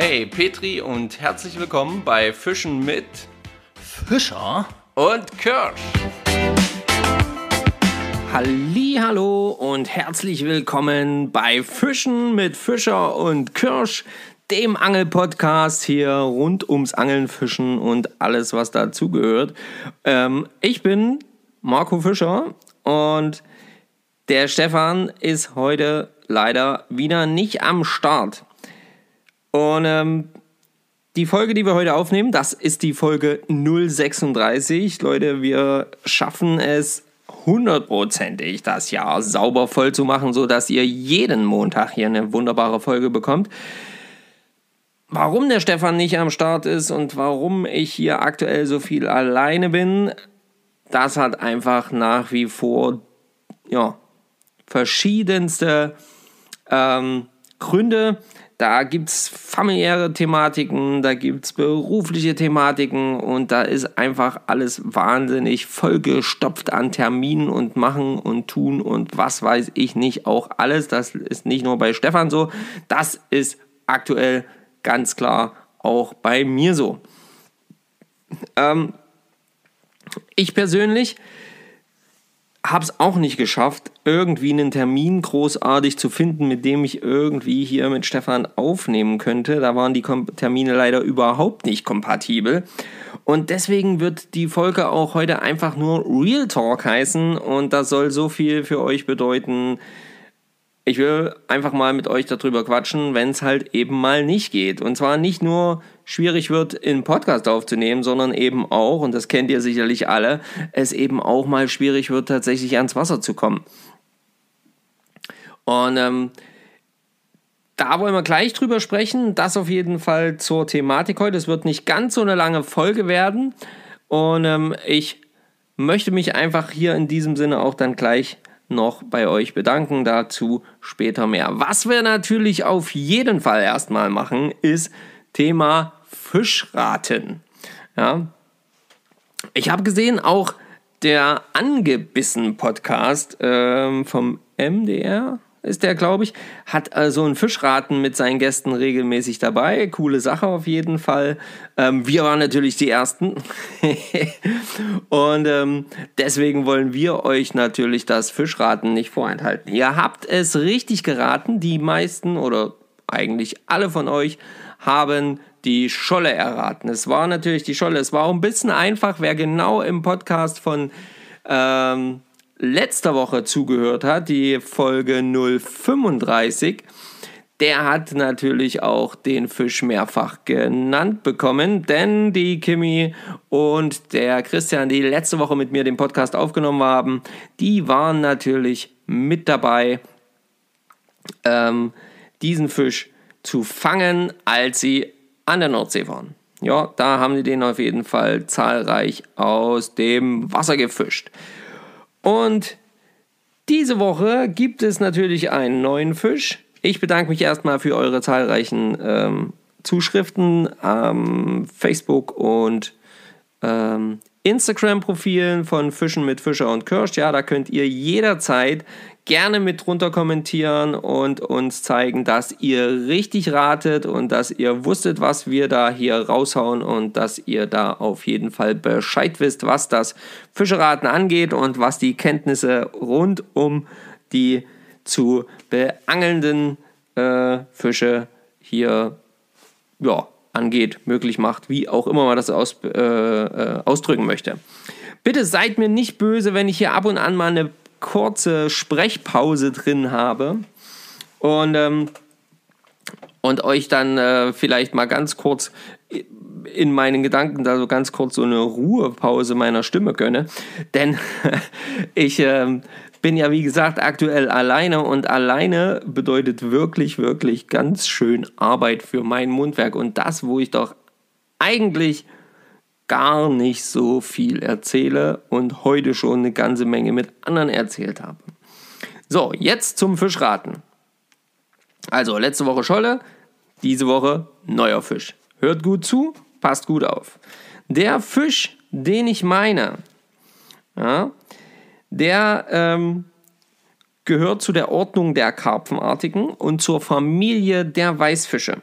Hey Petri und herzlich willkommen bei Fischen mit Fischer und Kirsch. Hallo und herzlich willkommen bei Fischen mit Fischer und Kirsch, dem Angelpodcast hier rund ums Angeln, Fischen und alles, was dazugehört. Ähm, ich bin Marco Fischer und der Stefan ist heute leider wieder nicht am Start. Und ähm, die Folge, die wir heute aufnehmen, das ist die Folge 036. Leute, wir schaffen es hundertprozentig, das Jahr sauber voll zu machen, sodass ihr jeden Montag hier eine wunderbare Folge bekommt. Warum der Stefan nicht am Start ist und warum ich hier aktuell so viel alleine bin, das hat einfach nach wie vor ja, verschiedenste ähm, Gründe. Da gibt es familiäre Thematiken, da gibt es berufliche Thematiken und da ist einfach alles wahnsinnig vollgestopft an Terminen und Machen und Tun und was weiß ich nicht, auch alles. Das ist nicht nur bei Stefan so, das ist aktuell ganz klar auch bei mir so. Ähm, ich persönlich habe es auch nicht geschafft, irgendwie einen Termin großartig zu finden, mit dem ich irgendwie hier mit Stefan aufnehmen könnte. Da waren die Termine leider überhaupt nicht kompatibel. Und deswegen wird die Folge auch heute einfach nur Real Talk heißen. Und das soll so viel für euch bedeuten, ich will einfach mal mit euch darüber quatschen, wenn es halt eben mal nicht geht. Und zwar nicht nur schwierig wird, einen Podcast aufzunehmen, sondern eben auch, und das kennt ihr sicherlich alle, es eben auch mal schwierig wird, tatsächlich ans Wasser zu kommen. Und ähm, da wollen wir gleich drüber sprechen. Das auf jeden Fall zur Thematik heute. Es wird nicht ganz so eine lange Folge werden. Und ähm, ich möchte mich einfach hier in diesem Sinne auch dann gleich noch bei euch bedanken. Dazu später mehr. Was wir natürlich auf jeden Fall erstmal machen, ist Thema Fischraten. Ja. Ich habe gesehen, auch der Angebissen Podcast ähm, vom MDR, ist der, glaube ich, hat also einen Fischraten mit seinen Gästen regelmäßig dabei. Coole Sache auf jeden Fall. Ähm, wir waren natürlich die Ersten. Und ähm, deswegen wollen wir euch natürlich das Fischraten nicht vorenthalten. Ihr habt es richtig geraten. Die meisten oder eigentlich alle von euch haben die Scholle erraten. Es war natürlich die Scholle. Es war auch ein bisschen einfach, wer genau im Podcast von ähm, letzter Woche zugehört hat, die Folge 035, der hat natürlich auch den Fisch mehrfach genannt bekommen, denn die Kimi und der Christian, die letzte Woche mit mir den Podcast aufgenommen haben, die waren natürlich mit dabei, ähm, diesen Fisch zu fangen, als sie an der Nordsee waren. Ja, da haben die den auf jeden Fall zahlreich aus dem Wasser gefischt. Und diese Woche gibt es natürlich einen neuen Fisch. Ich bedanke mich erstmal für eure zahlreichen ähm, Zuschriften am Facebook und ähm, Instagram-Profilen von Fischen mit Fischer und Kirsch. Ja, da könnt ihr jederzeit gerne mit drunter kommentieren und uns zeigen, dass ihr richtig ratet und dass ihr wusstet, was wir da hier raushauen und dass ihr da auf jeden Fall Bescheid wisst, was das Fischeraten angeht und was die Kenntnisse rund um die zu beangelnden äh, Fische hier ja, angeht, möglich macht, wie auch immer man das aus, äh, äh, ausdrücken möchte. Bitte seid mir nicht böse, wenn ich hier ab und an mal eine kurze Sprechpause drin habe und, ähm, und euch dann äh, vielleicht mal ganz kurz in meinen Gedanken da so ganz kurz so eine Ruhepause meiner Stimme gönne. Denn ich äh, bin ja wie gesagt aktuell alleine und alleine bedeutet wirklich, wirklich ganz schön Arbeit für mein Mundwerk und das, wo ich doch eigentlich gar nicht so viel erzähle und heute schon eine ganze Menge mit anderen erzählt habe. So, jetzt zum Fischraten. Also, letzte Woche Scholle, diese Woche neuer Fisch. Hört gut zu, passt gut auf. Der Fisch, den ich meine, ja, der ähm, gehört zu der Ordnung der Karpfenartigen und zur Familie der Weißfische.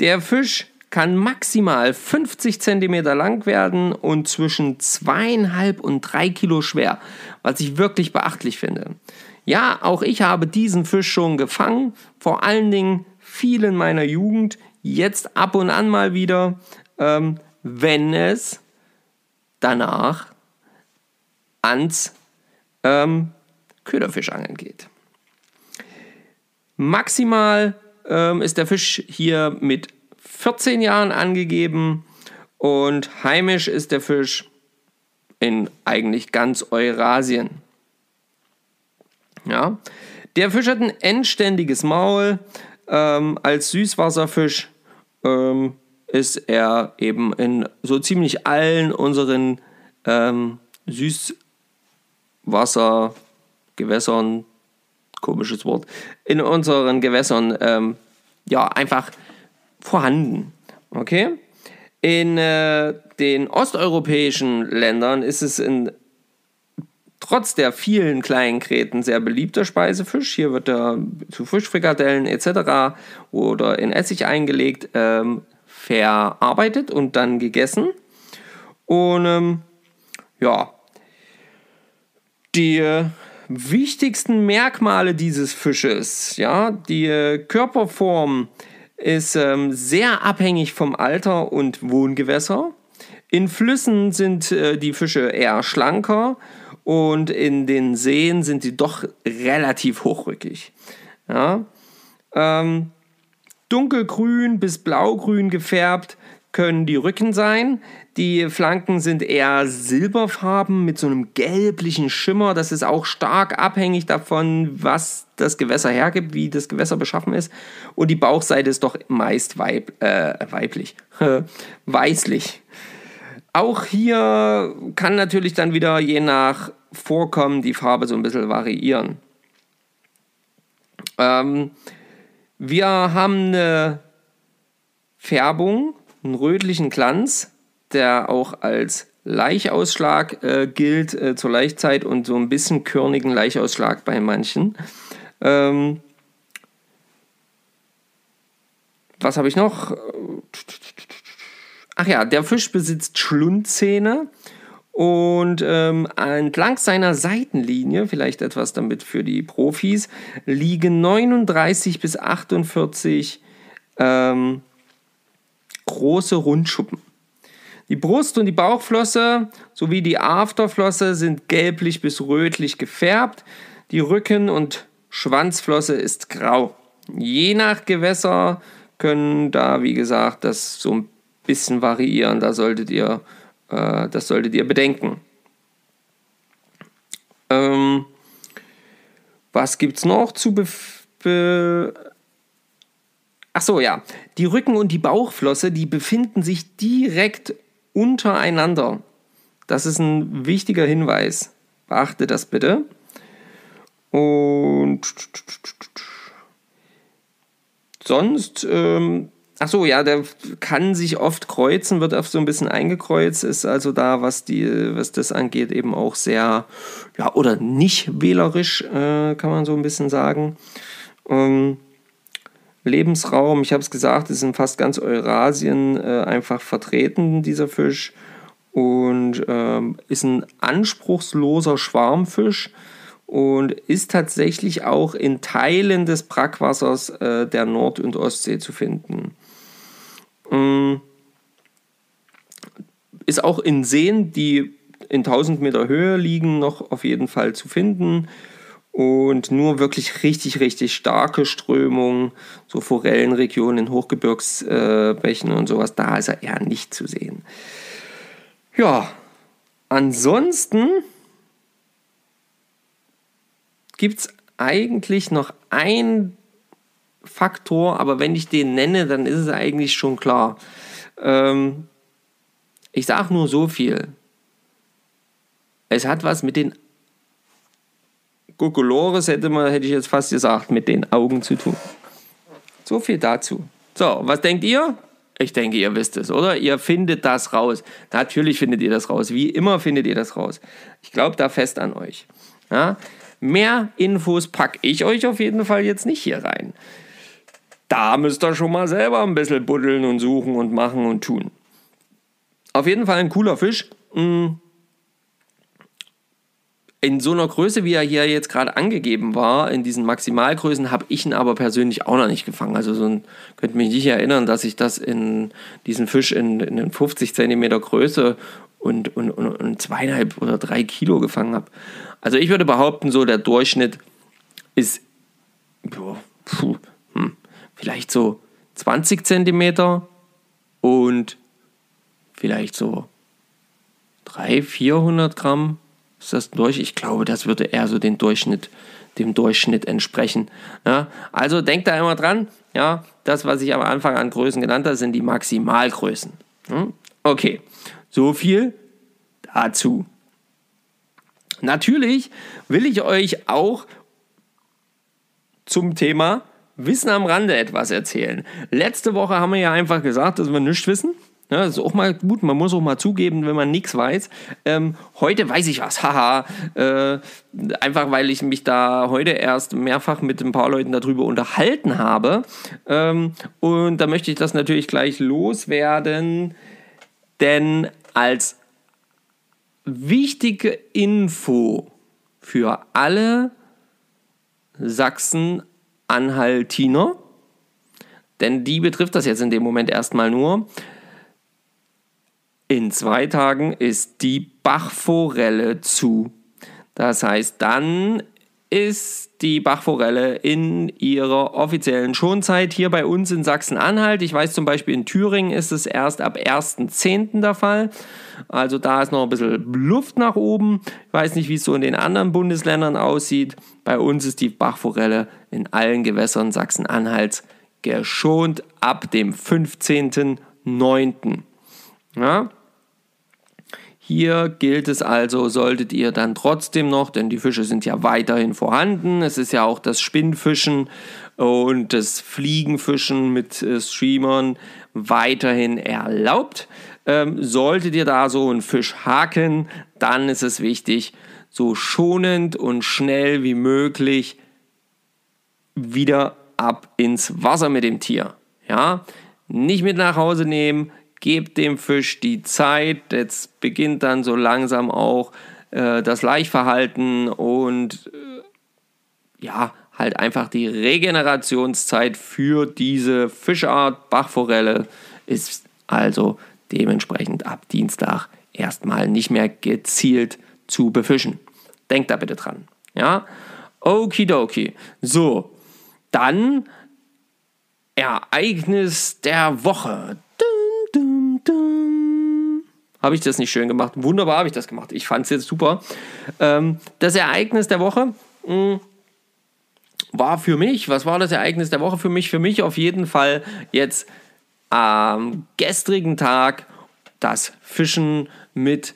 Der Fisch kann maximal 50 cm lang werden und zwischen zweieinhalb und drei Kilo schwer, was ich wirklich beachtlich finde. Ja, auch ich habe diesen Fisch schon gefangen, vor allen Dingen viel in meiner Jugend, jetzt ab und an mal wieder, ähm, wenn es danach ans ähm, Köderfischangeln geht. Maximal ähm, ist der Fisch hier mit 14 Jahren angegeben und heimisch ist der Fisch in eigentlich ganz Eurasien. Ja, der Fisch hat ein endständiges Maul. Ähm, als Süßwasserfisch ähm, ist er eben in so ziemlich allen unseren ähm, Süßwassergewässern, komisches Wort, in unseren Gewässern ähm, ja einfach vorhanden. Okay? In äh, den osteuropäischen Ländern ist es in, trotz der vielen kleinen Gräten sehr beliebter Speisefisch. Hier wird er zu Fischfrikadellen etc. oder in Essig eingelegt, ähm, verarbeitet und dann gegessen. Und ähm, ja, die äh, wichtigsten Merkmale dieses Fisches, ja, die äh, Körperform, ist ähm, sehr abhängig vom Alter und Wohngewässer. In Flüssen sind äh, die Fische eher schlanker und in den Seen sind sie doch relativ hochrückig. Ja? Ähm, dunkelgrün bis blaugrün gefärbt können die Rücken sein. Die Flanken sind eher silberfarben mit so einem gelblichen Schimmer. Das ist auch stark abhängig davon, was das Gewässer hergibt, wie das Gewässer beschaffen ist. Und die Bauchseite ist doch meist weib, äh, weiblich, weißlich. Auch hier kann natürlich dann wieder je nach Vorkommen die Farbe so ein bisschen variieren. Ähm, wir haben eine Färbung, einen rötlichen Glanz der auch als Laichausschlag äh, gilt äh, zur Laichzeit und so ein bisschen körnigen Laichausschlag bei manchen. Ähm, was habe ich noch? Ach ja, der Fisch besitzt Schlundzähne und ähm, entlang seiner Seitenlinie, vielleicht etwas damit für die Profis, liegen 39 bis 48 ähm, große Rundschuppen. Die Brust- und die Bauchflosse sowie die Afterflosse sind gelblich bis rötlich gefärbt. Die Rücken- und Schwanzflosse ist grau. Je nach Gewässer können da, wie gesagt, das so ein bisschen variieren. Da solltet ihr, äh, das solltet ihr bedenken. Ähm, was gibt es noch zu be, be Ach so, ja. Die Rücken- und die Bauchflosse, die befinden sich direkt untereinander. Das ist ein wichtiger Hinweis. Beachte das bitte. Und sonst, ähm, ach so, ja, der kann sich oft kreuzen, wird oft so ein bisschen eingekreuzt, ist also da, was, die, was das angeht, eben auch sehr, ja, oder nicht wählerisch, äh, kann man so ein bisschen sagen. Ähm, Lebensraum, ich habe es gesagt, ist in fast ganz Eurasien äh, einfach vertreten, dieser Fisch. Und ähm, ist ein anspruchsloser Schwarmfisch und ist tatsächlich auch in Teilen des Brackwassers äh, der Nord- und Ostsee zu finden. Ähm, ist auch in Seen, die in 1000 Meter Höhe liegen, noch auf jeden Fall zu finden und nur wirklich richtig, richtig starke Strömungen, so Forellenregionen in Hochgebirgsbächen äh, und sowas, da ist er eher nicht zu sehen. Ja, ansonsten gibt es eigentlich noch einen Faktor, aber wenn ich den nenne, dann ist es eigentlich schon klar. Ähm, ich sage nur so viel. Es hat was mit den Gugolores hätte man, hätte ich jetzt fast gesagt, mit den Augen zu tun. So viel dazu. So, was denkt ihr? Ich denke, ihr wisst es, oder? Ihr findet das raus. Natürlich findet ihr das raus. Wie immer findet ihr das raus. Ich glaube da fest an euch. Ja? Mehr Infos packe ich euch auf jeden Fall jetzt nicht hier rein. da müsst ihr schon mal selber ein bisschen buddeln und suchen und machen und tun. Auf jeden Fall ein cooler Fisch. Mm. In so einer Größe, wie er hier jetzt gerade angegeben war, in diesen Maximalgrößen, habe ich ihn aber persönlich auch noch nicht gefangen. Also so ein, könnte mich nicht erinnern, dass ich das in diesen Fisch in, in 50 cm Größe und, und, und, und zweieinhalb oder drei Kilo gefangen habe. Also ich würde behaupten, so der Durchschnitt ist boah, puh, hm, vielleicht so 20 cm und vielleicht so 300, 400 Gramm ist das durch? Ich glaube, das würde eher so den Durchschnitt, dem Durchschnitt entsprechen. Ja, also denkt da immer dran, ja, das, was ich am Anfang an Größen genannt habe, sind die Maximalgrößen. Hm? Okay, so viel dazu. Natürlich will ich euch auch zum Thema Wissen am Rande etwas erzählen. Letzte Woche haben wir ja einfach gesagt, dass wir nichts wissen. Ja, das ist auch mal gut, man muss auch mal zugeben, wenn man nichts weiß. Ähm, heute weiß ich was, haha. Äh, einfach weil ich mich da heute erst mehrfach mit ein paar Leuten darüber unterhalten habe. Ähm, und da möchte ich das natürlich gleich loswerden, denn als wichtige Info für alle Sachsen-Anhaltiner, denn die betrifft das jetzt in dem Moment erstmal nur. In zwei Tagen ist die Bachforelle zu. Das heißt, dann ist die Bachforelle in ihrer offiziellen Schonzeit hier bei uns in Sachsen-Anhalt. Ich weiß zum Beispiel in Thüringen ist es erst ab 1.10. der Fall. Also da ist noch ein bisschen Luft nach oben. Ich weiß nicht, wie es so in den anderen Bundesländern aussieht. Bei uns ist die Bachforelle in allen Gewässern Sachsen-Anhalts geschont ab dem 15.09. Ja? Hier gilt es also, solltet ihr dann trotzdem noch, denn die Fische sind ja weiterhin vorhanden, es ist ja auch das Spinnfischen und das Fliegenfischen mit äh, Streamern weiterhin erlaubt. Ähm, solltet ihr da so einen Fisch haken, dann ist es wichtig, so schonend und schnell wie möglich wieder ab ins Wasser mit dem Tier. Ja, nicht mit nach Hause nehmen, gebt dem Fisch die Zeit. Jetzt beginnt dann so langsam auch äh, das Laichverhalten und äh, ja, halt einfach die Regenerationszeit für diese Fischart Bachforelle ist also dementsprechend ab Dienstag erstmal nicht mehr gezielt zu befischen. Denkt da bitte dran. Ja, okidoki. So, dann Ereignis der Woche. Habe ich das nicht schön gemacht? Wunderbar habe ich das gemacht. Ich fand es jetzt super. Ähm, das Ereignis der Woche mh, hm, war für mich, was war das Ereignis der Woche für mich? Für mich auf jeden Fall jetzt am gestrigen Tag das Fischen mit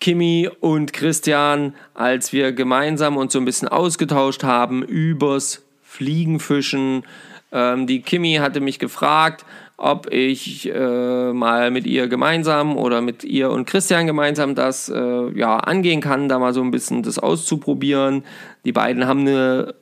Kimi und Christian, als wir gemeinsam uns so ein bisschen ausgetauscht haben übers Fliegenfischen. Ähm, die Kimi hatte mich gefragt, ob ich äh, mal mit ihr gemeinsam oder mit ihr und Christian gemeinsam das äh, ja, angehen kann, da mal so ein bisschen das auszuprobieren. Die beiden haben eine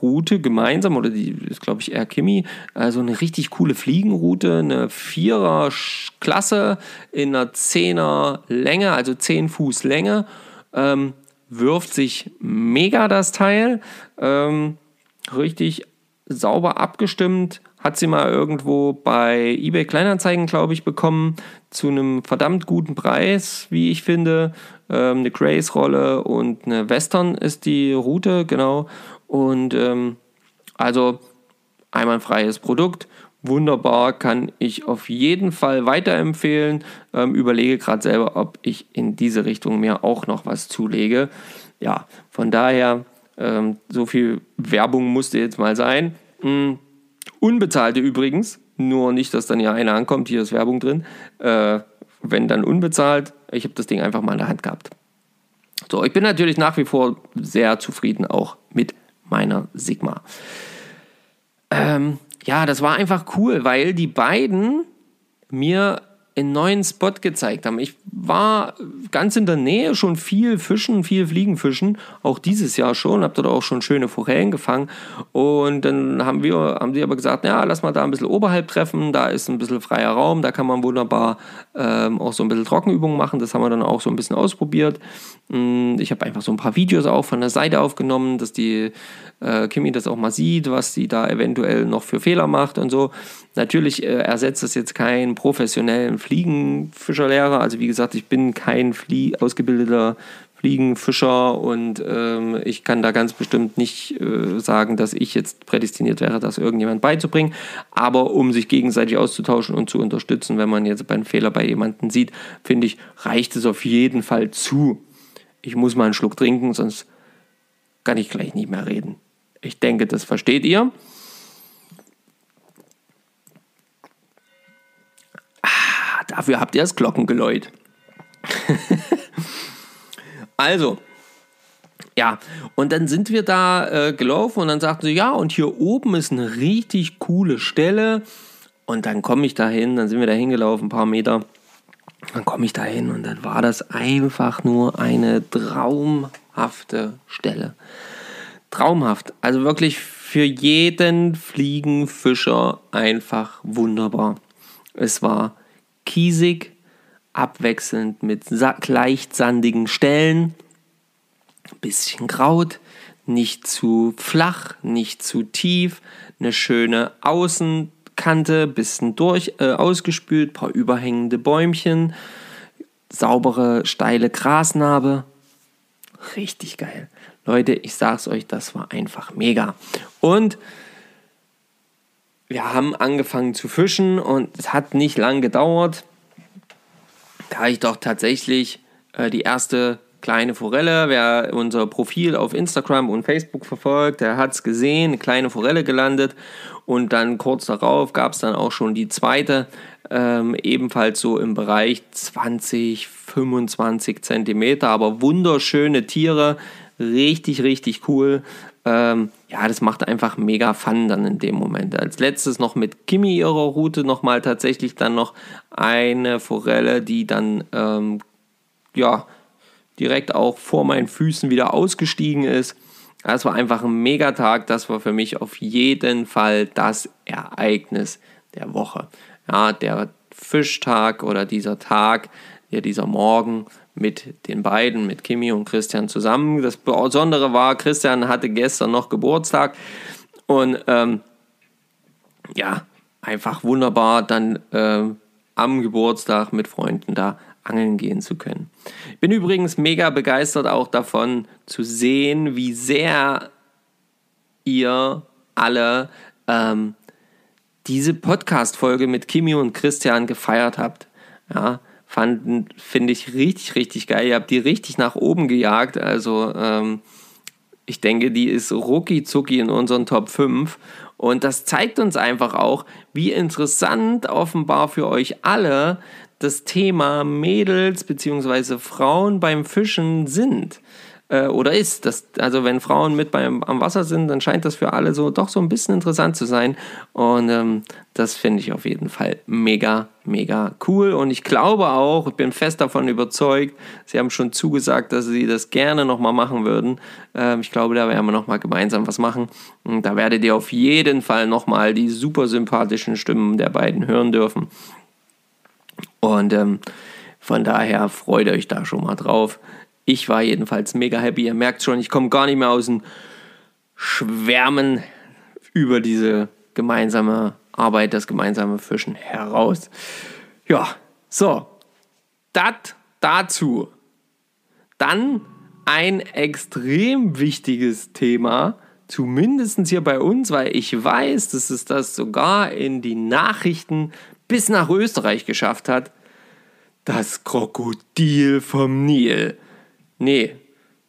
Route gemeinsam, oder die ist, glaube ich, eher Kimi, also eine richtig coole Fliegenroute, eine Vierer-Klasse in einer Zehner Länge, also 10 Fuß Länge. Ähm, wirft sich mega das Teil. Ähm, richtig sauber abgestimmt, hat sie mal irgendwo bei eBay Kleinanzeigen, glaube ich, bekommen, zu einem verdammt guten Preis, wie ich finde. Ähm, eine Grace-Rolle und eine Western ist die Route, genau. Und ähm, also einwandfreies Produkt. Wunderbar, kann ich auf jeden Fall weiterempfehlen. Ähm, überlege gerade selber, ob ich in diese Richtung mir auch noch was zulege. Ja, von daher, ähm, so viel Werbung musste jetzt mal sein. Mhm Unbezahlte übrigens, nur nicht, dass dann ja einer ankommt, hier ist Werbung drin. Äh, wenn dann unbezahlt, ich habe das Ding einfach mal in der Hand gehabt. So, ich bin natürlich nach wie vor sehr zufrieden auch mit meiner Sigma. Ähm, ja, das war einfach cool, weil die beiden mir einen neuen Spot gezeigt haben. Ich war ganz in der Nähe schon viel fischen, viel Fliegenfischen, auch dieses Jahr schon, habe dort auch schon schöne Forellen gefangen und dann haben wir, haben sie aber gesagt, ja, lass mal da ein bisschen oberhalb treffen, da ist ein bisschen freier Raum, da kann man wunderbar ähm, auch so ein bisschen Trockenübungen machen, das haben wir dann auch so ein bisschen ausprobiert. Mm, ich habe einfach so ein paar Videos auch von der Seite aufgenommen, dass die äh, Kimi das auch mal sieht, was sie da eventuell noch für Fehler macht und so. Natürlich äh, ersetzt das jetzt keinen professionellen Fliegenfischerlehrer. Also wie gesagt, ich bin kein Flie ausgebildeter Fliegenfischer und ähm, ich kann da ganz bestimmt nicht äh, sagen, dass ich jetzt prädestiniert wäre, das irgendjemand beizubringen. Aber um sich gegenseitig auszutauschen und zu unterstützen, wenn man jetzt einen Fehler bei jemandem sieht, finde ich, reicht es auf jeden Fall zu. Ich muss mal einen Schluck trinken, sonst kann ich gleich nicht mehr reden. Ich denke, das versteht ihr. Ah, dafür habt ihr das Glockengeläut. also, ja, und dann sind wir da äh, gelaufen und dann sagten sie, ja, und hier oben ist eine richtig coole Stelle. Und dann komme ich da hin, dann sind wir da hingelaufen, ein paar Meter. Dann komme ich da hin und dann war das einfach nur eine traumhafte Stelle traumhaft. Also wirklich für jeden Fliegenfischer einfach wunderbar. Es war kiesig, abwechselnd mit leicht sandigen Stellen, bisschen Kraut, nicht zu flach, nicht zu tief, eine schöne Außenkante, bisschen durch, äh, ausgespült, paar überhängende Bäumchen, saubere, steile Grasnarbe. Richtig geil. Leute, ich sag's euch, das war einfach mega. Und wir haben angefangen zu fischen und es hat nicht lang gedauert. Da ich doch tatsächlich äh, die erste kleine Forelle, wer unser Profil auf Instagram und Facebook verfolgt, der hat es gesehen, eine kleine Forelle gelandet und dann kurz darauf gab es dann auch schon die zweite, ähm, ebenfalls so im Bereich 20, 25 Zentimeter, aber wunderschöne Tiere, richtig, richtig cool. Ähm, ja, das macht einfach mega Fun dann in dem Moment. Als letztes noch mit Kimi ihrer Route nochmal tatsächlich dann noch eine Forelle, die dann ähm, ja direkt auch vor meinen Füßen wieder ausgestiegen ist. Das war einfach ein Megatag. Das war für mich auf jeden Fall das Ereignis der Woche. Ja, der Fischtag oder dieser Tag, ja, dieser Morgen mit den beiden, mit Kimi und Christian zusammen. Das Besondere war, Christian hatte gestern noch Geburtstag und ähm, ja, einfach wunderbar dann äh, am Geburtstag mit Freunden da angeln gehen zu können. Ich bin übrigens mega begeistert auch davon zu sehen, wie sehr ihr alle ähm, diese Podcast-Folge mit Kimi und Christian gefeiert habt. Ja, fanden, finde ich richtig, richtig geil. Ihr habt die richtig nach oben gejagt. Also ähm, ich denke, die ist rucki zucki in unseren Top 5. Und das zeigt uns einfach auch, wie interessant offenbar für euch alle das Thema Mädels bzw. Frauen beim Fischen sind äh, oder ist. Das, also wenn Frauen mit beim, am Wasser sind, dann scheint das für alle so doch so ein bisschen interessant zu sein. Und ähm, das finde ich auf jeden Fall mega, mega cool. Und ich glaube auch, ich bin fest davon überzeugt, Sie haben schon zugesagt, dass Sie das gerne nochmal machen würden. Ähm, ich glaube, da werden wir nochmal gemeinsam was machen. Und da werdet ihr auf jeden Fall nochmal die super sympathischen Stimmen der beiden hören dürfen. Und ähm, von daher freut euch da schon mal drauf. Ich war jedenfalls mega happy. Ihr merkt schon, ich komme gar nicht mehr aus dem Schwärmen über diese gemeinsame Arbeit, das gemeinsame Fischen heraus. Ja, so, das dazu. Dann ein extrem wichtiges Thema, zumindest hier bei uns, weil ich weiß, dass es das sogar in die Nachrichten bis nach Österreich geschafft hat. Das Krokodil vom Nil. Nee,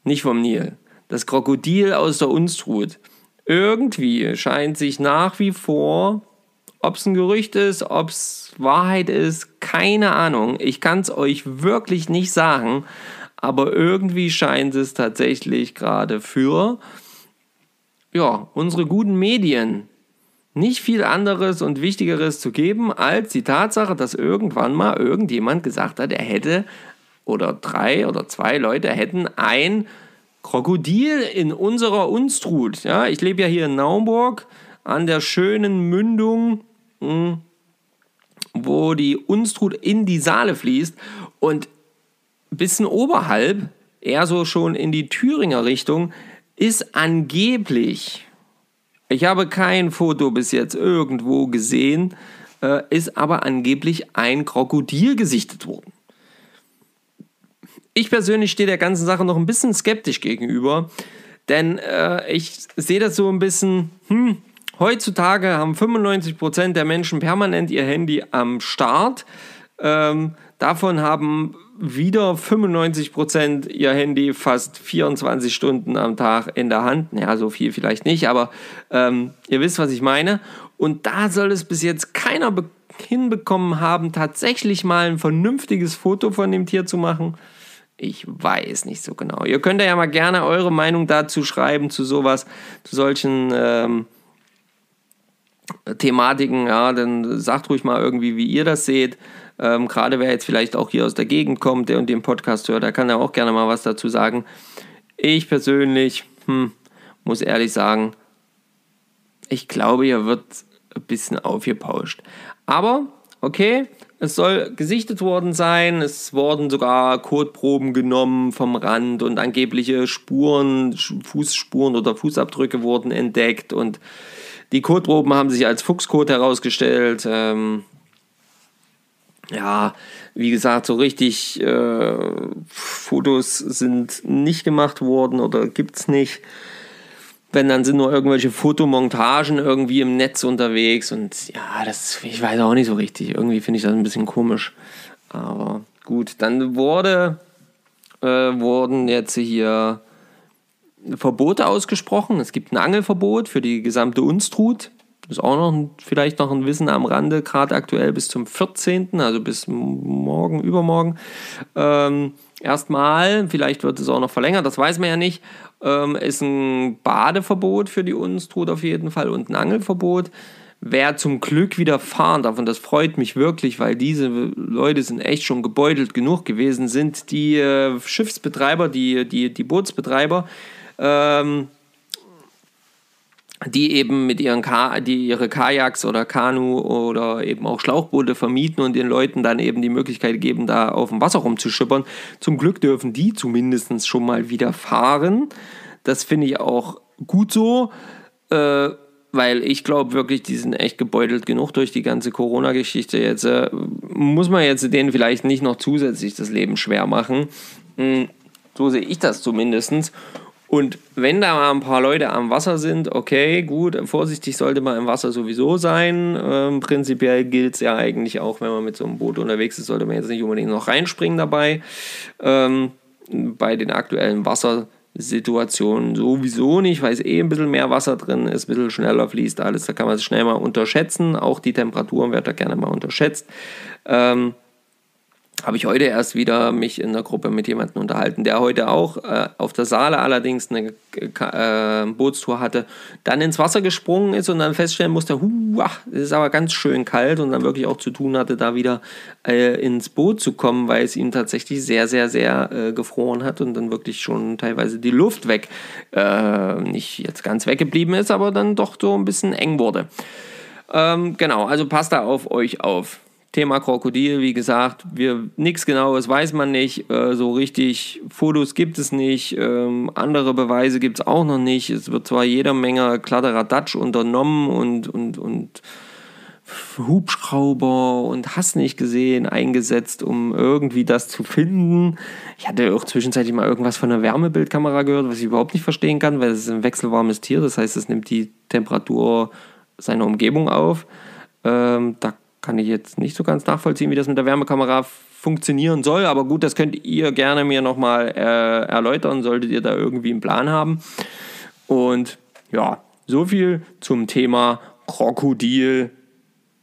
nicht vom Nil. Das Krokodil aus der Unstrut. Irgendwie scheint sich nach wie vor, ob es ein Gerücht ist, ob es Wahrheit ist, keine Ahnung. Ich kann es euch wirklich nicht sagen. Aber irgendwie scheint es tatsächlich gerade für ja, unsere guten Medien nicht viel anderes und Wichtigeres zu geben, als die Tatsache, dass irgendwann mal irgendjemand gesagt hat, er hätte oder drei oder zwei Leute hätten ein Krokodil in unserer Unstrut. Ja, ich lebe ja hier in Naumburg an der schönen Mündung, hm, wo die Unstrut in die Saale fließt und ein bisschen oberhalb, eher so schon in die Thüringer Richtung, ist angeblich, ich habe kein Foto bis jetzt irgendwo gesehen, äh, ist aber angeblich ein Krokodil gesichtet worden. Ich persönlich stehe der ganzen Sache noch ein bisschen skeptisch gegenüber, denn äh, ich sehe das so ein bisschen, hm, heutzutage haben 95% der Menschen permanent ihr Handy am Start. Ähm, davon haben wieder 95% ihr Handy fast 24 Stunden am Tag in der Hand. Ja, so viel vielleicht nicht, aber ähm, ihr wisst, was ich meine. Und da soll es bis jetzt keiner hinbekommen haben, tatsächlich mal ein vernünftiges Foto von dem Tier zu machen. Ich weiß nicht so genau. Ihr könnt ja mal gerne eure Meinung dazu schreiben, zu sowas, zu solchen ähm, Thematiken. Ja, dann sagt ruhig mal irgendwie, wie ihr das seht. Ähm, Gerade wer jetzt vielleicht auch hier aus der Gegend kommt, der und den Podcast hört, der kann ja auch gerne mal was dazu sagen. Ich persönlich hm, muss ehrlich sagen, ich glaube, hier wird ein bisschen aufgepauscht. Aber okay, es soll gesichtet worden sein, es wurden sogar Kotproben genommen vom Rand und angebliche Spuren, Fußspuren oder Fußabdrücke wurden entdeckt. Und die Kotproben haben sich als Fuchskot herausgestellt. Ähm, ja, wie gesagt, so richtig äh, Fotos sind nicht gemacht worden oder gibt es nicht wenn, dann sind nur irgendwelche Fotomontagen irgendwie im Netz unterwegs und ja, das, ich weiß auch nicht so richtig. Irgendwie finde ich das ein bisschen komisch. Aber gut, dann wurde, äh, wurden jetzt hier Verbote ausgesprochen. Es gibt ein Angelverbot für die gesamte Unstrut. Das ist auch noch ein, vielleicht noch ein Wissen am Rande, gerade aktuell bis zum 14., also bis morgen, übermorgen. Ähm, erstmal, vielleicht wird es auch noch verlängert, das weiß man ja nicht ähm, ist ein Badeverbot für die Unstrut auf jeden Fall und ein Angelverbot. Wer zum Glück wieder fahren darf, und das freut mich wirklich, weil diese Leute sind echt schon gebeutelt genug gewesen, sind die äh, Schiffsbetreiber, die, die, die Bootsbetreiber, ähm, die eben mit ihren Ka die ihre Kajaks oder Kanu oder eben auch Schlauchboote vermieten und den Leuten dann eben die Möglichkeit geben, da auf dem Wasser rumzuschippern. Zum Glück dürfen die zumindest schon mal wieder fahren. Das finde ich auch gut so, äh, weil ich glaube wirklich, die sind echt gebeutelt genug durch die ganze Corona-Geschichte. Jetzt äh, muss man jetzt denen vielleicht nicht noch zusätzlich das Leben schwer machen. Hm, so sehe ich das zumindest. Und wenn da mal ein paar Leute am Wasser sind, okay, gut, vorsichtig sollte man im Wasser sowieso sein. Ähm, prinzipiell gilt es ja eigentlich auch, wenn man mit so einem Boot unterwegs ist, sollte man jetzt nicht unbedingt noch reinspringen dabei. Ähm, bei den aktuellen Wassersituationen sowieso nicht, weil es eh ein bisschen mehr Wasser drin ist, ein bisschen schneller fließt alles. Da kann man es schnell mal unterschätzen. Auch die Temperaturen werden da gerne mal unterschätzt. Ähm, habe ich heute erst wieder mich in der Gruppe mit jemandem unterhalten, der heute auch äh, auf der Saale allerdings eine äh, Bootstour hatte, dann ins Wasser gesprungen ist und dann feststellen musste, hu, ach, es ist aber ganz schön kalt und dann wirklich auch zu tun hatte, da wieder äh, ins Boot zu kommen, weil es ihm tatsächlich sehr, sehr, sehr äh, gefroren hat und dann wirklich schon teilweise die Luft weg, äh, nicht jetzt ganz weggeblieben ist, aber dann doch so ein bisschen eng wurde. Ähm, genau, also passt da auf euch auf. Thema Krokodil, wie gesagt, wir nichts genaues weiß man nicht, äh, so richtig Fotos gibt es nicht, ähm, andere Beweise gibt es auch noch nicht. Es wird zwar jeder Menge Kladderadatsch unternommen und, und, und Hubschrauber und hast nicht gesehen eingesetzt, um irgendwie das zu finden. Ich hatte auch zwischenzeitlich mal irgendwas von einer Wärmebildkamera gehört, was ich überhaupt nicht verstehen kann, weil es ist ein wechselwarmes Tier, das heißt, es nimmt die Temperatur seiner Umgebung auf. Ähm, da kann ich jetzt nicht so ganz nachvollziehen, wie das mit der Wärmekamera funktionieren soll. Aber gut, das könnt ihr gerne mir nochmal äh, erläutern, solltet ihr da irgendwie einen Plan haben. Und ja, so viel zum Thema Krokodil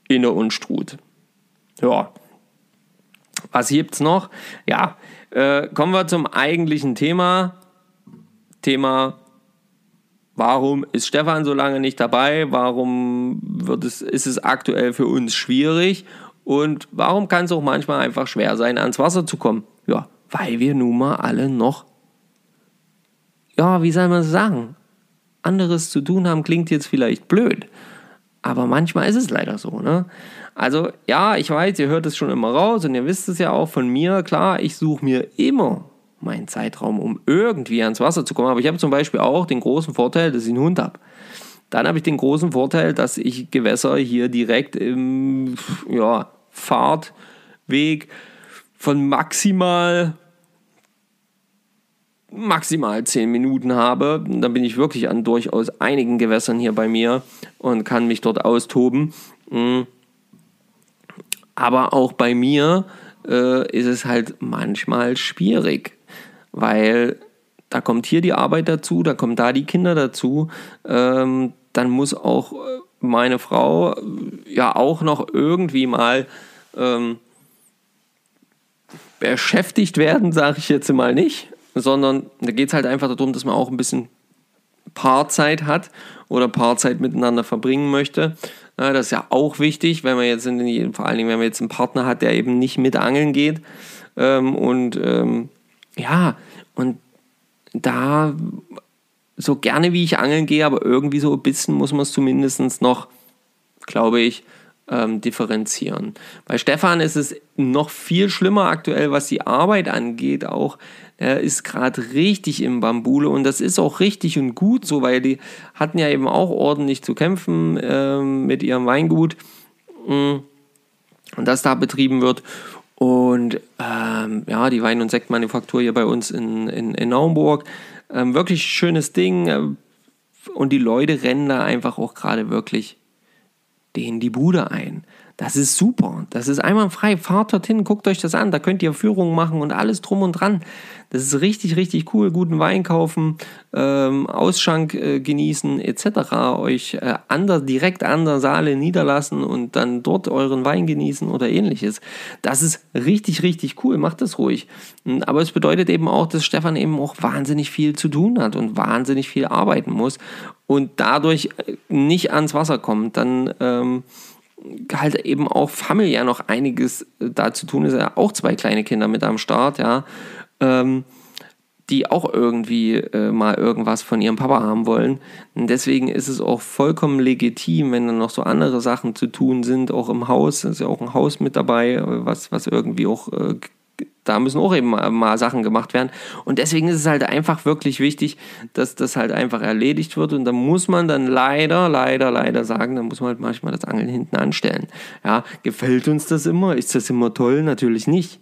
in der Unstrut. Ja. Was gibt's noch? Ja, äh, kommen wir zum eigentlichen Thema. Thema warum ist Stefan so lange nicht dabei? Warum wird es, ist es aktuell für uns schwierig? Und warum kann es auch manchmal einfach schwer sein, ans Wasser zu kommen? Ja, weil wir nun mal alle noch, ja, wie soll man sagen, anderes zu tun haben, klingt jetzt vielleicht blöd. Aber manchmal ist es leider so, ne? Also, ja, ich weiß, ihr hört es schon immer raus und ihr wisst es ja auch von mir. Klar, ich suche mir immer meinen Zeitraum, um irgendwie ans Wasser zu kommen. Aber ich habe zum Beispiel auch den großen Vorteil, dass ich einen Hund habe. Dann habe ich den großen Vorteil, dass ich Gewässer hier direkt im ja, Fahrtweg von maximal maximal 10 Minuten habe. Dann bin ich wirklich an durchaus einigen Gewässern hier bei mir und kann mich dort austoben. Mm. Aber auch bei mir äh, ist es halt manchmal schwierig, weil da kommt hier die Arbeit dazu, da kommen da die Kinder dazu. Ähm, dann muss auch äh, meine Frau äh, ja auch noch irgendwie mal ähm, beschäftigt werden, sage ich jetzt mal nicht sondern da geht es halt einfach darum, dass man auch ein bisschen Paarzeit hat oder Paarzeit miteinander verbringen möchte. Ja, das ist ja auch wichtig, wenn man jetzt in vor allen Dingen, wenn man jetzt einen Partner hat, der eben nicht mit angeln geht. Ähm, und ähm, ja, und da so gerne wie ich angeln gehe, aber irgendwie so ein bisschen muss man es zumindest noch, glaube ich, ähm, differenzieren. Bei Stefan ist es noch viel schlimmer aktuell, was die Arbeit angeht. Auch er ist gerade richtig im Bambule und das ist auch richtig und gut so, weil die hatten ja eben auch ordentlich zu kämpfen ähm, mit ihrem Weingut, mm, das da betrieben wird. Und ähm, ja, die Wein- und Sektmanufaktur hier bei uns in, in, in Naumburg, ähm, wirklich schönes Ding. Äh, und die Leute rennen da einfach auch gerade wirklich denen die Bude ein. Das ist super. Das ist einwandfrei. Fahrt dorthin, guckt euch das an. Da könnt ihr Führungen machen und alles drum und dran. Das ist richtig, richtig cool. Guten Wein kaufen, ähm, Ausschank äh, genießen etc. Euch äh, an der, direkt an der Saale niederlassen und dann dort euren Wein genießen oder ähnliches. Das ist richtig, richtig cool. Macht das ruhig. Hm, aber es bedeutet eben auch, dass Stefan eben auch wahnsinnig viel zu tun hat und wahnsinnig viel arbeiten muss und dadurch äh, nicht ans Wasser kommt. Dann ähm, halt eben auch familiär noch einiges äh, da zu tun ist. Ja, auch zwei kleine Kinder mit am Start, ja ähm, die auch irgendwie äh, mal irgendwas von ihrem Papa haben wollen. Und deswegen ist es auch vollkommen legitim, wenn dann noch so andere Sachen zu tun sind, auch im Haus, ist ja auch ein Haus mit dabei, was, was irgendwie auch, äh, da müssen auch eben mal, Sachen gemacht werden. Und deswegen ist es halt einfach wirklich wichtig, dass das halt einfach erledigt wird. Und da muss man dann leider, leider, leider sagen, da muss man halt manchmal das Angeln hinten anstellen. Ja, gefällt uns das immer? Ist das immer toll? Natürlich nicht.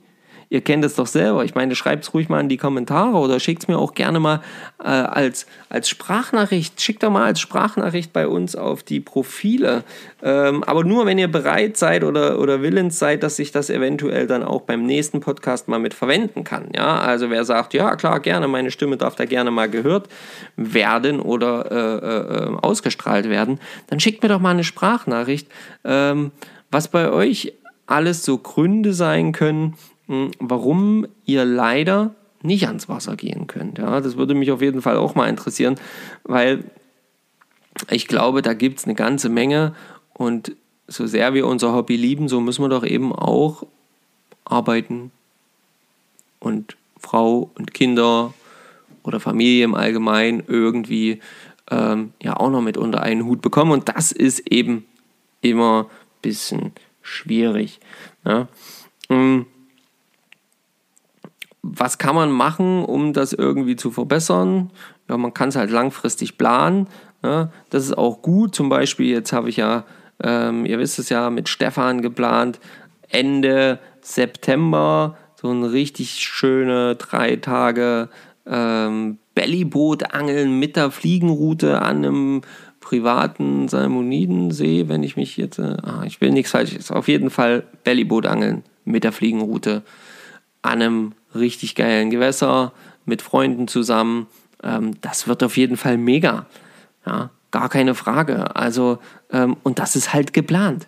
Ihr kennt es doch selber. Ich meine, schreibt es ruhig mal in die Kommentare oder schickt es mir auch gerne mal äh, als, als Sprachnachricht. Schickt doch mal als Sprachnachricht bei uns auf die Profile. Ähm, aber nur, wenn ihr bereit seid oder, oder willens seid, dass ich das eventuell dann auch beim nächsten Podcast mal mit verwenden kann. Ja, also wer sagt, ja klar, gerne, meine Stimme darf da gerne mal gehört werden oder äh, äh, ausgestrahlt werden, dann schickt mir doch mal eine Sprachnachricht, ähm, was bei euch alles so Gründe sein können, warum ihr leider nicht ans Wasser gehen könnt. Ja, das würde mich auf jeden Fall auch mal interessieren, weil ich glaube, da gibt es eine ganze Menge und so sehr wir unser Hobby lieben, so müssen wir doch eben auch arbeiten und Frau und Kinder oder Familie im Allgemeinen irgendwie ähm, ja auch noch mit unter einen Hut bekommen und das ist eben immer ein bisschen schwierig. Ja. Mhm was kann man machen, um das irgendwie zu verbessern? Ja, man kann es halt langfristig planen. Ne? Das ist auch gut. Zum Beispiel, jetzt habe ich ja, ähm, ihr wisst es ja, mit Stefan geplant, Ende September so ein richtig schöne drei Tage ähm, Bellyboot-Angeln mit der Fliegenroute an einem privaten Salmonidensee, wenn ich mich jetzt, äh, ah, ich will nichts falsches, auf jeden Fall Bellyboot-Angeln mit der Fliegenroute an einem richtig geilen Gewässer mit Freunden zusammen. Ähm, das wird auf jeden Fall mega. Ja, gar keine Frage. Also, ähm, und das ist halt geplant.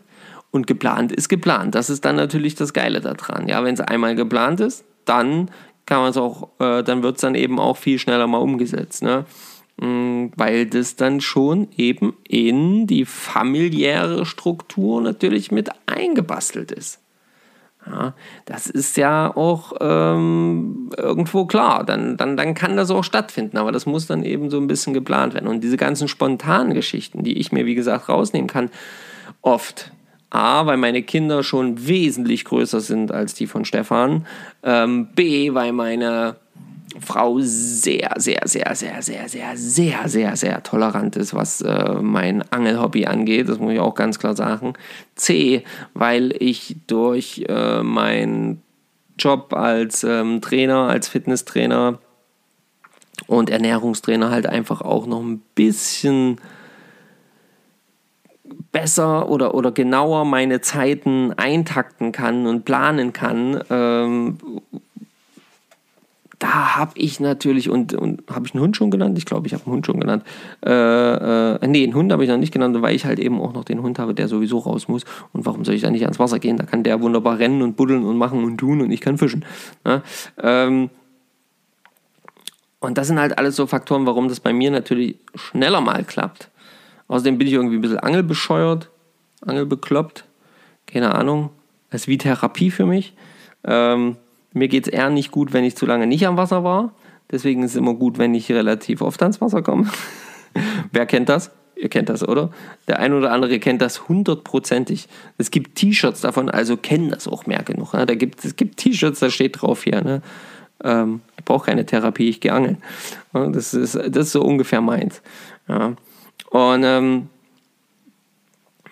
Und geplant ist geplant. Das ist dann natürlich das Geile daran. Ja, wenn es einmal geplant ist, dann kann man es auch, äh, dann wird es dann eben auch viel schneller mal umgesetzt. Ne? mm, weil das dann schon eben in die familiäre Struktur natürlich mit eingebastelt ist. Ja, das ist ja auch ähm, irgendwo klar. Dann, dann, dann kann das auch stattfinden, aber das muss dann eben so ein bisschen geplant werden. Und diese ganzen spontanen Geschichten, die ich mir, wie gesagt, rausnehmen kann, oft. A, weil meine Kinder schon wesentlich größer sind als die von Stefan. Ähm, B, weil meine Frau sehr, sehr, sehr, sehr, sehr, sehr, sehr, sehr, sehr tolerant ist, was äh, mein Angelhobby angeht. Das muss ich auch ganz klar sagen. C, weil ich durch äh, meinen Job als ähm, Trainer, als Fitnesstrainer und Ernährungstrainer halt einfach auch noch ein bisschen besser oder, oder genauer meine Zeiten eintakten kann und planen kann, ähm, da habe ich natürlich, und, und habe ich einen Hund schon genannt? Ich glaube, ich habe einen Hund schon genannt. Äh, äh, nee, einen Hund habe ich noch nicht genannt, weil ich halt eben auch noch den Hund habe, der sowieso raus muss. Und warum soll ich da nicht ans Wasser gehen? Da kann der wunderbar rennen und buddeln und machen und tun und ich kann fischen. Ja? Ähm, und das sind halt alles so Faktoren, warum das bei mir natürlich schneller mal klappt. Außerdem bin ich irgendwie ein bisschen angelbescheuert, angelbekloppt. Keine Ahnung. Das ist wie Therapie für mich. Ähm, mir geht es eher nicht gut, wenn ich zu lange nicht am Wasser war. Deswegen ist es immer gut, wenn ich relativ oft ans Wasser komme. Wer kennt das? Ihr kennt das, oder? Der ein oder andere kennt das hundertprozentig. Es gibt T-Shirts davon, also kennen das auch mehr genug. Ne? Da gibt, es gibt T-Shirts, da steht drauf hier, ne? ähm, ich brauche keine Therapie, ich gehe angeln. Das ist, das ist so ungefähr meins. Ja. Und ähm,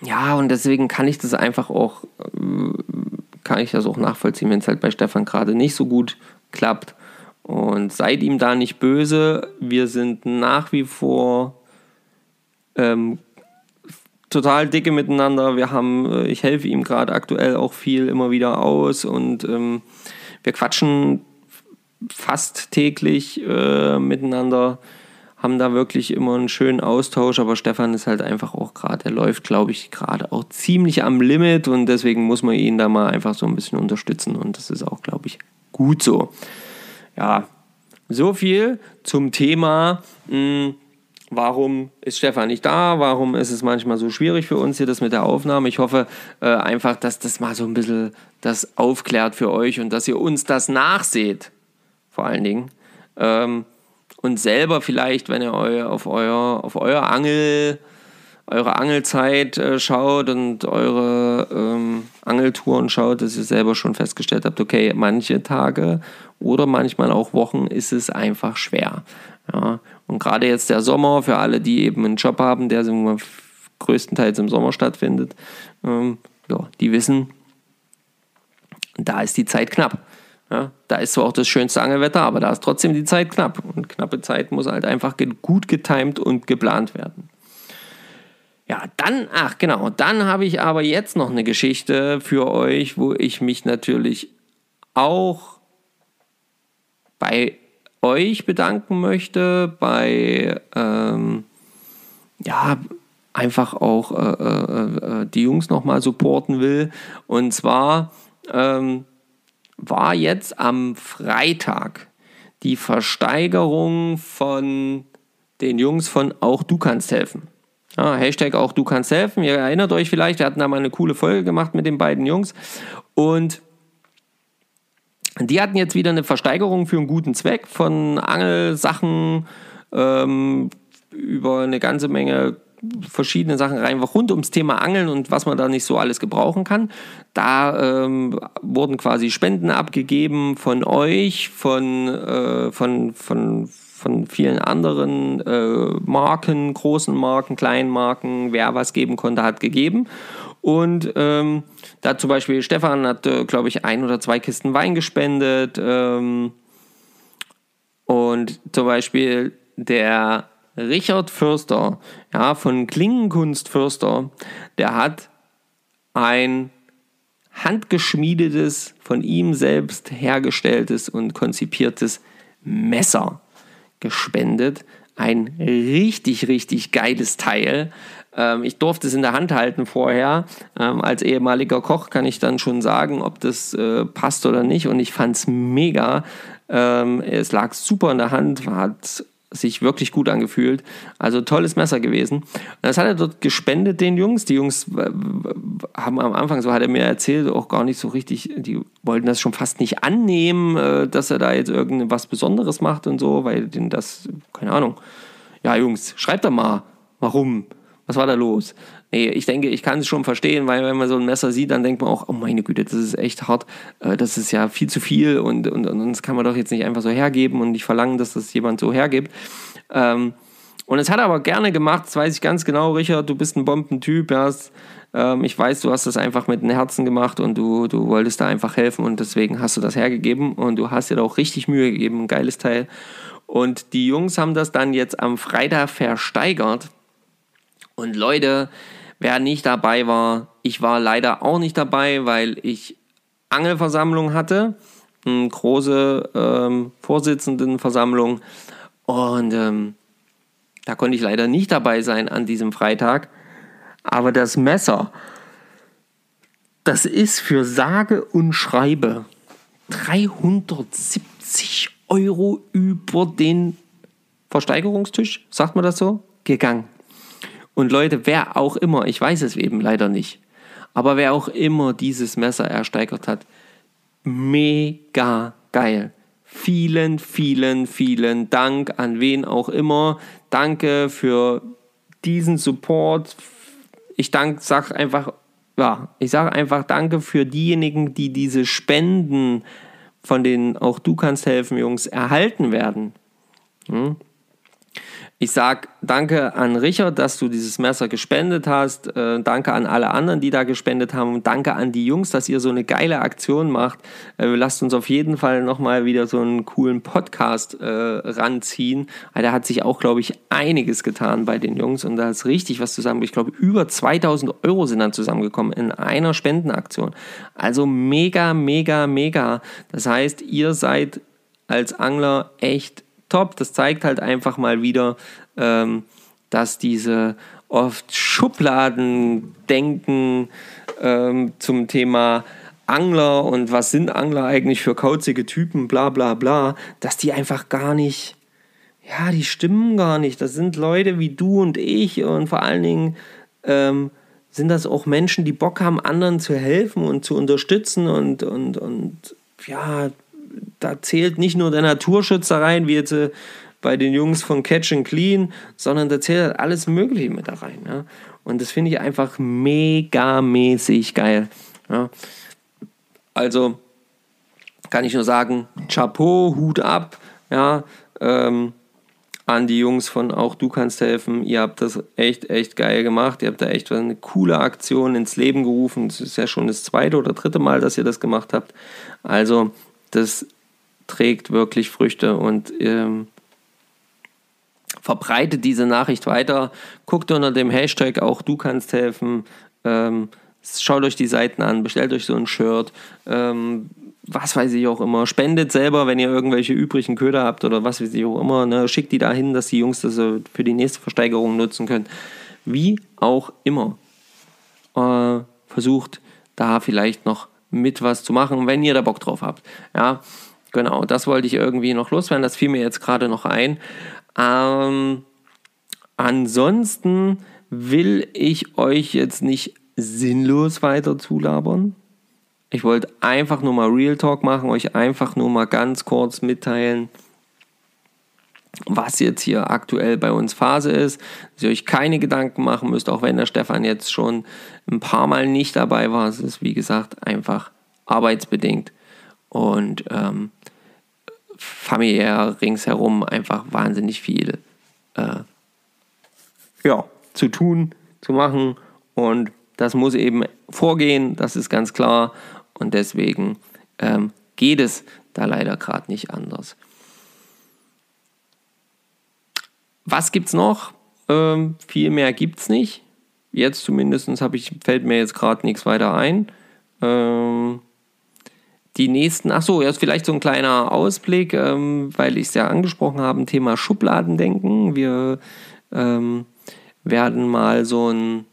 ja, und deswegen kann ich das einfach auch äh, kann ich das auch nachvollziehen, wenn es halt bei Stefan gerade nicht so gut klappt. Und seid ihm da nicht böse. Wir sind nach wie vor ähm, total dicke miteinander. Wir haben, äh, ich helfe ihm gerade aktuell auch viel immer wieder aus und ähm, wir quatschen fast täglich äh, miteinander haben da wirklich immer einen schönen Austausch, aber Stefan ist halt einfach auch gerade, er läuft, glaube ich, gerade auch ziemlich am Limit und deswegen muss man ihn da mal einfach so ein bisschen unterstützen und das ist auch, glaube ich, gut so. Ja, so viel zum Thema, mh, hm, warum ist Stefan nicht da, warum ist es manchmal so schwierig für uns hier das mit der Aufnahme. Ich hoffe äh, einfach, dass das mal so ein bisschen das aufklärt für euch und dass ihr uns das nachseht, vor allen Dingen. Ähm, und selber vielleicht, wenn ihr eu, auf, euer, auf euer Angel, eure Angelzeit äh, schaut und eure ähm, Angeltouren schaut, dass ihr selber schon festgestellt habt, okay, manche Tage oder manchmal auch Wochen ist es einfach schwer. Ja. Und gerade jetzt der Sommer, für alle, die eben einen Job haben, der größtenteils im Sommer stattfindet, ähm, ja, die wissen, da ist die Zeit knapp. Ja, da ist zwar auch das schönste Angelwetter, aber da ist trotzdem die Zeit knapp. Und knappe Zeit muss halt einfach gut getimt und geplant werden. Ja, dann, ach genau, dann habe ich aber jetzt noch eine Geschichte für euch, wo ich mich natürlich auch bei euch bedanken möchte, bei, ähm, ja, einfach auch äh, äh, äh die Jungs nochmal supporten will. Und zwar, ähm, war jetzt am Freitag die Versteigerung von den Jungs von Auch du kannst helfen. Ja, Hashtag Auch du kannst helfen. Ihr erinnert euch vielleicht, wir hatten da mal eine coole Folge gemacht mit den beiden Jungs. Und die hatten jetzt wieder eine Versteigerung für einen guten Zweck von Angelsachen ähm, über eine ganze Menge verschiedene Sachen rein, rund ums Thema Angeln und was man da nicht so alles gebrauchen kann. Da ähm, wurden quasi Spenden abgegeben von euch, von, äh, von, von, von vielen anderen äh, Marken, großen Marken, kleinen Marken. Wer was geben konnte, hat gegeben. Und ähm, da zum Beispiel Stefan hat, äh, glaube ich, ein oder zwei Kisten Wein gespendet. Ähm, und zum Beispiel der Richard Fürster, ja, von Klingenkunst Fürster, der hat ein handgeschmiedetes, von ihm selbst hergestelltes und konzipiertes Messer gespendet. Ein richtig, richtig geiles Teil. Ähm, ich durfte es in der Hand halten vorher. Ähm, als ehemaliger Koch kann ich dann schon sagen, ob das äh, passt oder nicht. Und ich fand es mega. Ähm, es lag super in der Hand, hat sich wirklich gut angefühlt. Also tolles Messer gewesen. das hat er dort gespendet den Jungs. Die Jungs haben am Anfang, so hat er mir erzählt, auch gar nicht so richtig, die wollten das schon fast nicht annehmen, äh, dass er da jetzt irgendwas Besonderes macht und so, weil denen das, keine Ahnung. Ja, Jungs, schreibt doch mal, warum? Was war da los? Nee, ich denke, ich kann es schon verstehen, weil wenn man so ein Messer sieht, dann denkt man auch, oh meine Güte, das ist echt hart, äh, das ist ja viel zu viel und, und, und das kann man doch jetzt nicht einfach so hergeben und nicht verlangen, dass das jemand so hergibt. Ähm, und es hat er aber gerne gemacht, das weiß ich ganz genau, Richard, du bist ein Bombentyp, ja, ähm, ich weiß, du hast das einfach mit dem Herzen gemacht und du, du wolltest da einfach helfen und deswegen hast du das hergegeben und du hast dir da auch richtig Mühe gegeben, ein geiles Teil. Und die Jungs haben das dann jetzt am Freitag versteigert. Und Leute, Wer nicht dabei war, ich war leider auch nicht dabei, weil ich Angelversammlung hatte, eine große ähm, Vorsitzendenversammlung und ähm, da konnte ich leider nicht dabei sein an diesem Freitag. Aber das Messer, das ist für sage und schreibe 370 Euro über den Versteigerungstisch, sagt man das so, gegangen. Und Leute, wer auch immer, ich weiß es eben leider nicht, aber wer auch immer dieses Messer ersteigert hat, mega geil. Vielen, vielen, vielen Dank an wen auch immer. Danke für diesen Support. Ich dank, sag einfach, ja, ich sage einfach Danke für diejenigen, die diese Spenden, von denen auch du kannst helfen, Jungs, erhalten werden. Hm? Ich sage danke an Richard, dass du dieses Messer gespendet hast. Äh, danke an alle anderen, die da gespendet haben. Und danke an die Jungs, dass ihr so eine geile Aktion macht. Äh, lasst uns auf jeden Fall nochmal wieder so einen coolen Podcast äh, ranziehen. Da hat sich auch, glaube ich, einiges getan bei den Jungs. Und da ist richtig was zusammen. Ich glaube, über 2000 Euro sind dann zusammengekommen in einer Spendenaktion. Also mega, mega, mega. Das heißt, ihr seid als Angler echt top. Das zeigt halt einfach mal wieder, ähm, dass diese oft Schubladendenken ähm, zum Thema Angler und was sind Angler eigentlich für kauzige Typen, bla bla bla, dass die einfach gar nicht, ja, die stimmen gar nicht. Das sind Leute wie du und ich und vor allen Dingen ähm, sind das auch Menschen, die Bock haben, anderen zu helfen und zu unterstützen und, und, und ja, da zählt nicht nur der Naturschutz rein, wie jetzt äh, bei den Jungs von Catch and Clean, sondern da zählt halt alles Mögliche mit da rein. Ja? Und das finde ich einfach megamäßig geil. Ja? Also kann ich nur sagen, Chapeau, Hut ab, ja, ähm, an die Jungs von Auch Du kannst helfen. Ihr habt das echt, echt geil gemacht. Ihr habt da echt eine coole Aktion ins Leben gerufen. Das ist ja schon das zweite oder dritte Mal, dass ihr das gemacht habt. Also das trägt wirklich Früchte und ähm, verbreitet diese Nachricht weiter. Guckt unter dem Hashtag auch du kannst helfen. Ähm, schaut euch die Seiten an, bestellt euch so ein Shirt. Ähm, was weiß ich auch immer. Spendet selber, wenn ihr irgendwelche übrigen Köder habt oder was weiß ich auch immer. Ne? Schickt die dahin, dass die Jungs das für die nächste Versteigerung nutzen können. Wie auch immer. Äh, versucht da vielleicht noch mit was zu machen, wenn ihr da Bock drauf habt. Ja, genau, das wollte ich irgendwie noch loswerden. Das fiel mir jetzt gerade noch ein. Ähm, ansonsten will ich euch jetzt nicht sinnlos weiter zulabern. Ich wollte einfach nur mal Real Talk machen, euch einfach nur mal ganz kurz mitteilen, was jetzt hier aktuell bei uns Phase ist, dass ihr euch keine Gedanken machen müsst, auch wenn der Stefan jetzt schon ein paar Mal nicht dabei war. Es ist wie gesagt einfach arbeitsbedingt und ähm, familiär ringsherum einfach wahnsinnig viel äh, ja, zu tun, zu machen und das muss eben vorgehen, das ist ganz klar und deswegen ähm, geht es da leider gerade nicht anders. Was gibt es noch? Ähm, viel mehr gibt es nicht. Jetzt zumindest ich, fällt mir jetzt gerade nichts weiter ein. Ähm, die nächsten, ach so, jetzt vielleicht so ein kleiner Ausblick, ähm, weil ich es ja angesprochen habe, Thema Schubladendenken. Wir ähm, werden mal so ein,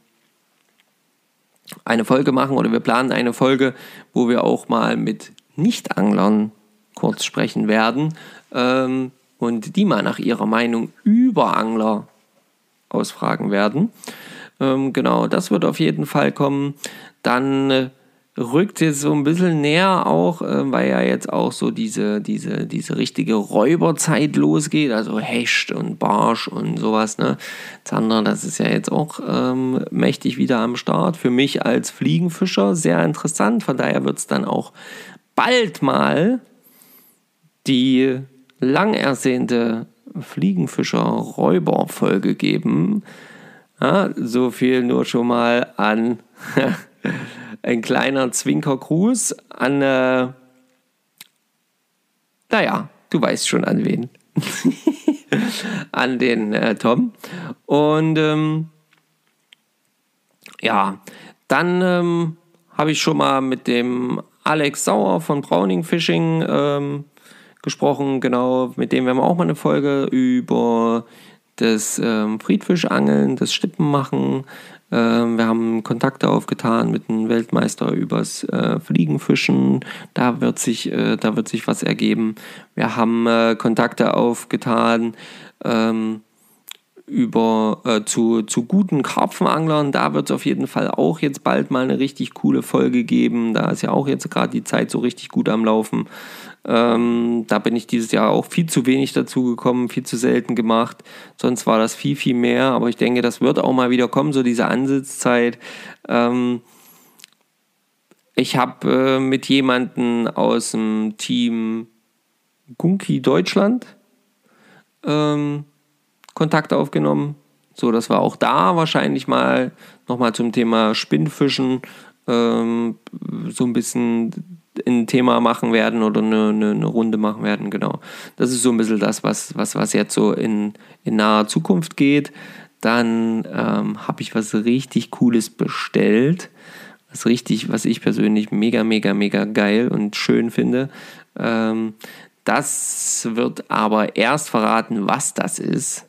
eine Folge machen oder wir planen eine Folge, wo wir auch mal mit Nicht-Anglern kurz sprechen werden. Ähm, und die mal nach ihrer Meinung über Angler ausfragen werden. Ähm, genau, das wird auf jeden Fall kommen. Dann äh, rückt jetzt so ein bisschen näher auch, äh, weil ja jetzt auch so diese, diese, diese richtige Räuberzeit losgeht, also Hecht und Barsch und sowas, ne? Zander, das ist ja jetzt auch ähm, mächtig wieder am Start. Für mich als Fliegenfischer sehr interessant, von daher wird es dann auch bald mal die lang ersehnte Fliegenfischer-Räuber-Folge geben. Ja, so viel nur schon mal an ein kleiner Zwinkergruß an, äh, naja, du weißt schon an wen. an den äh, Tom. Und ähm, ja, dann ähm, habe ich schon mal mit dem Alex Sauer von Browning Fishing ähm, gesprochen. Genau, mit dem werden wir auch mal eine Folge über das ähm, Friedfischangeln, das Stippen machen, wir haben Kontakte aufgetan mit einem Weltmeister übers äh, Fliegenfischen. Da wird, sich, äh, da wird sich was ergeben. Wir haben äh, Kontakte aufgetan ähm, über, äh, zu, zu guten Karpfenanglern. Da wird es auf jeden Fall auch jetzt bald mal eine richtig coole Folge geben. Da ist ja auch jetzt gerade die Zeit so richtig gut am Laufen. Ähm, da bin ich dieses Jahr auch viel zu wenig dazu gekommen, viel zu selten gemacht. Sonst war das viel, viel mehr. Aber ich denke, das wird auch mal wieder kommen, so diese Ansitzzeit. Ähm, ich habe äh, mit jemandem aus dem Team Gunki Deutschland ähm, Kontakt aufgenommen. So, dass wir auch da wahrscheinlich mal nochmal zum Thema Spinnfischen ähm, so ein bisschen ein Thema machen werden oder eine, eine, eine, Runde machen werden, genau. Das ist so ein bisschen das, was, was, was jetzt so in, in naher Zukunft geht. Dann ähm, habe ich was richtig Cooles bestellt. Was richtig, was ich persönlich mega, mega, mega geil und schön finde. Ähm, das wird aber erst verraten, was das ist,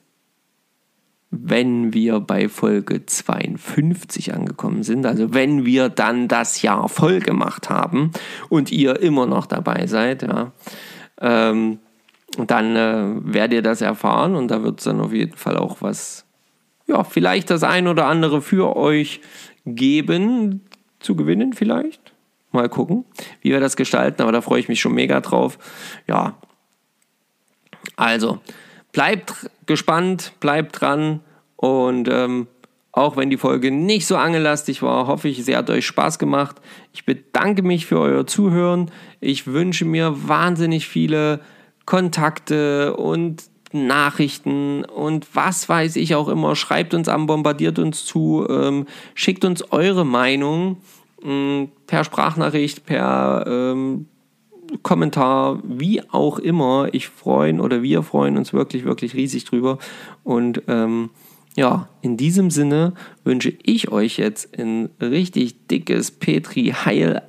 wenn wir bei Folge 52 angekommen sind, also wenn wir dann das Jahr voll gemacht haben und ihr immer noch dabei seid, ja, ähm, dann äh, werdet ihr das erfahren und da wird es dann auf jeden Fall auch was, ja, vielleicht das ein oder andere für euch geben, zu gewinnen vielleicht. Mal gucken, wie wir das gestalten, aber da freue ich mich schon mega drauf. Ja, also bleibt gespannt, bleibt dran und ähm, auch wenn die Folge nicht so angelastig war, hoffe ich, sie hat euch Spaß gemacht. Ich bedanke mich für euer Zuhören. Ich wünsche mir wahnsinnig viele Kontakte und Nachrichten und was weiß ich auch immer. Schreibt uns an, bombardiert uns zu, ähm, schickt uns eure Meinung äh, per Sprachnachricht, per ähm, Kommentar, wie auch immer. Ich freue oder wir freuen uns wirklich, wirklich riesig drüber. Und ähm, ja, in diesem Sinne wünsche ich euch jetzt ein richtig dickes Petri-Heil.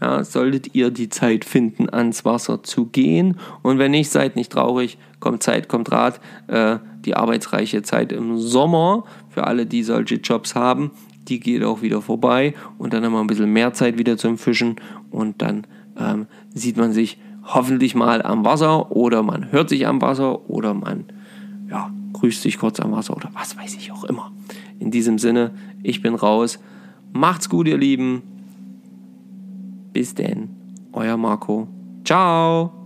Ja, solltet ihr die Zeit finden, ans Wasser zu gehen. Und wenn nicht, seid nicht traurig. Kommt Zeit, kommt Rat. Äh, die arbeitsreiche Zeit im Sommer für alle, die solche Jobs haben, die geht auch wieder vorbei. Und dann haben wir ein bisschen mehr Zeit wieder zum Fischen. Und dann ähm, sieht man sich hoffentlich mal am Wasser oder man hört sich am Wasser oder man ja, grüßt sich kurz am Wasser oder was weiß ich auch immer. In diesem Sinne, ich bin raus. Macht's gut, ihr Lieben. Bis denn, euer Marco. Ciao.